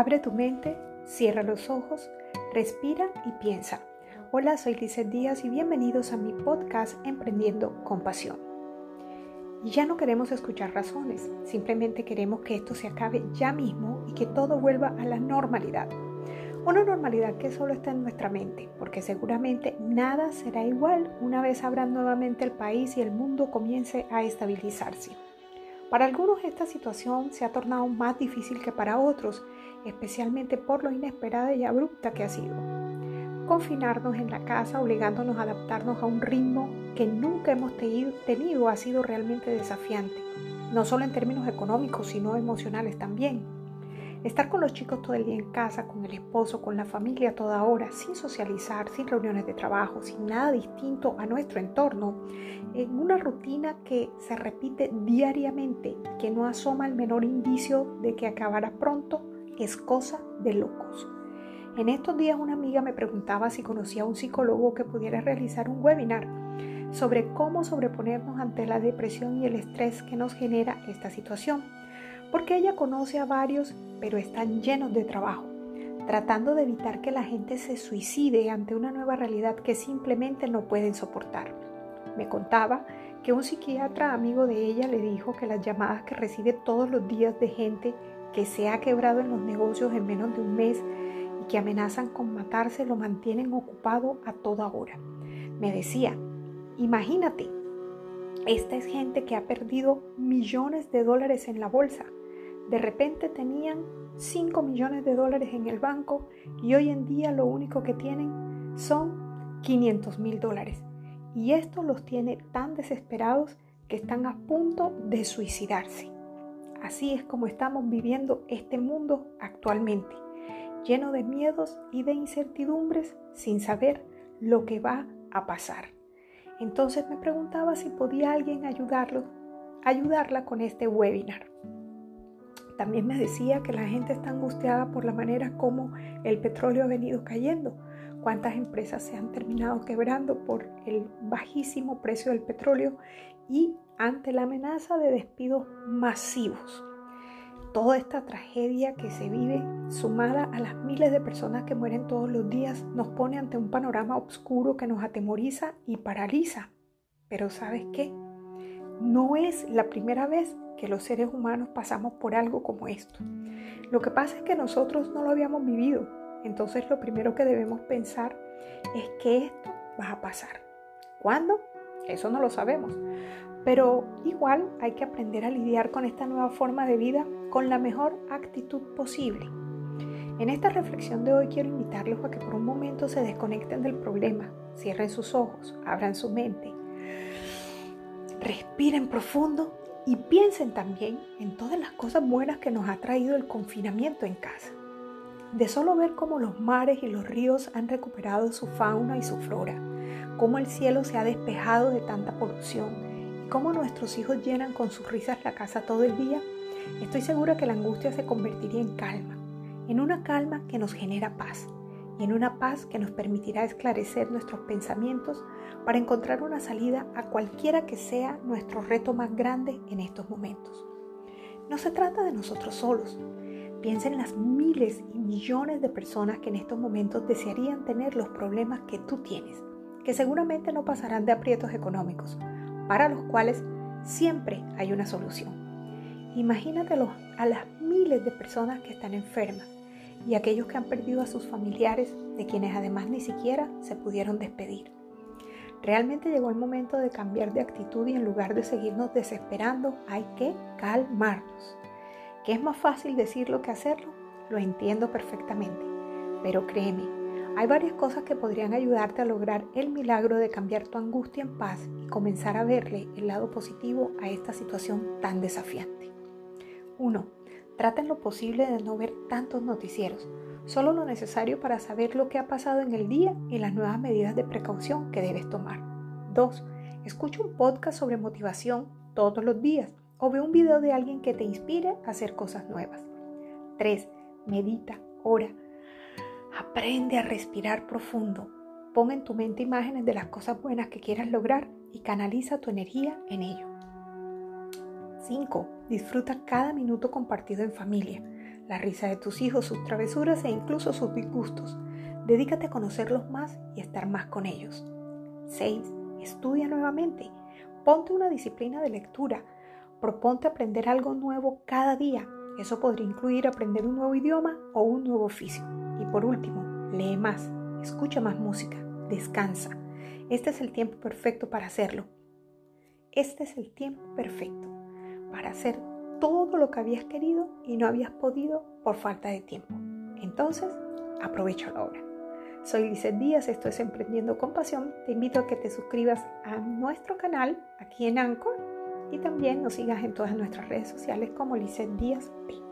Abre tu mente, cierra los ojos, respira y piensa. Hola, soy Lizeth Díaz y bienvenidos a mi podcast Emprendiendo con Pasión. Y ya no queremos escuchar razones, simplemente queremos que esto se acabe ya mismo y que todo vuelva a la normalidad. Una normalidad que solo está en nuestra mente, porque seguramente nada será igual una vez abran nuevamente el país y el mundo comience a estabilizarse. Para algunos esta situación se ha tornado más difícil que para otros, especialmente por lo inesperada y abrupta que ha sido. Confinarnos en la casa obligándonos a adaptarnos a un ritmo que nunca hemos tenido ha sido realmente desafiante, no solo en términos económicos, sino emocionales también. Estar con los chicos todo el día en casa, con el esposo, con la familia toda hora, sin socializar, sin reuniones de trabajo, sin nada distinto a nuestro entorno, en una rutina que se repite diariamente, que no asoma el menor indicio de que acabará pronto, es cosa de locos. En estos días una amiga me preguntaba si conocía a un psicólogo que pudiera realizar un webinar sobre cómo sobreponernos ante la depresión y el estrés que nos genera esta situación porque ella conoce a varios, pero están llenos de trabajo, tratando de evitar que la gente se suicide ante una nueva realidad que simplemente no pueden soportar. Me contaba que un psiquiatra amigo de ella le dijo que las llamadas que recibe todos los días de gente que se ha quebrado en los negocios en menos de un mes y que amenazan con matarse lo mantienen ocupado a toda hora. Me decía, imagínate, esta es gente que ha perdido millones de dólares en la bolsa, de repente tenían 5 millones de dólares en el banco y hoy en día lo único que tienen son 500 mil dólares. Y esto los tiene tan desesperados que están a punto de suicidarse. Así es como estamos viviendo este mundo actualmente, lleno de miedos y de incertidumbres sin saber lo que va a pasar. Entonces me preguntaba si podía alguien ayudarlo, ayudarla con este webinar. También me decía que la gente está angustiada por la manera como el petróleo ha venido cayendo, cuántas empresas se han terminado quebrando por el bajísimo precio del petróleo y ante la amenaza de despidos masivos. Toda esta tragedia que se vive, sumada a las miles de personas que mueren todos los días, nos pone ante un panorama oscuro que nos atemoriza y paraliza. Pero ¿sabes qué? No es la primera vez que los seres humanos pasamos por algo como esto. Lo que pasa es que nosotros no lo habíamos vivido. Entonces lo primero que debemos pensar es que esto va a pasar. ¿Cuándo? Eso no lo sabemos. Pero igual hay que aprender a lidiar con esta nueva forma de vida con la mejor actitud posible. En esta reflexión de hoy quiero invitarlos a que por un momento se desconecten del problema, cierren sus ojos, abran su mente, respiren profundo y piensen también en todas las cosas buenas que nos ha traído el confinamiento en casa. De solo ver cómo los mares y los ríos han recuperado su fauna y su flora, cómo el cielo se ha despejado de tanta polución cómo nuestros hijos llenan con sus risas la casa todo el día, estoy segura que la angustia se convertiría en calma, en una calma que nos genera paz y en una paz que nos permitirá esclarecer nuestros pensamientos para encontrar una salida a cualquiera que sea nuestro reto más grande en estos momentos. No se trata de nosotros solos. Piensa en las miles y millones de personas que en estos momentos desearían tener los problemas que tú tienes, que seguramente no pasarán de aprietos económicos, para los cuales siempre hay una solución. Imagínate a las miles de personas que están enfermas y aquellos que han perdido a sus familiares, de quienes además ni siquiera se pudieron despedir. Realmente llegó el momento de cambiar de actitud y en lugar de seguirnos desesperando, hay que calmarnos. ¿Que es más fácil decirlo que hacerlo? Lo entiendo perfectamente. Pero créeme, hay varias cosas que podrían ayudarte a lograr el milagro de cambiar tu angustia en paz y comenzar a verle el lado positivo a esta situación tan desafiante. 1. Trata en lo posible de no ver tantos noticieros, solo lo necesario para saber lo que ha pasado en el día y las nuevas medidas de precaución que debes tomar. 2. Escucha un podcast sobre motivación todos los días o ve un video de alguien que te inspire a hacer cosas nuevas. 3. Medita, ora. Aprende a respirar profundo. Pon en tu mente imágenes de las cosas buenas que quieras lograr y canaliza tu energía en ello. 5. Disfruta cada minuto compartido en familia. la risa de tus hijos, sus travesuras e incluso sus disgustos. Dedícate a conocerlos más y estar más con ellos. 6. Estudia nuevamente. Ponte una disciplina de lectura. Proponte aprender algo nuevo cada día. Eso podría incluir aprender un nuevo idioma o un nuevo oficio. Y por último, lee más, escucha más música, descansa. Este es el tiempo perfecto para hacerlo. Este es el tiempo perfecto para hacer todo lo que habías querido y no habías podido por falta de tiempo. Entonces, aprovecha la hora. Soy Lizeth Díaz, esto es Emprendiendo con Pasión. Te invito a que te suscribas a nuestro canal aquí en Anchor y también nos sigas en todas nuestras redes sociales como Lizeth Díaz P.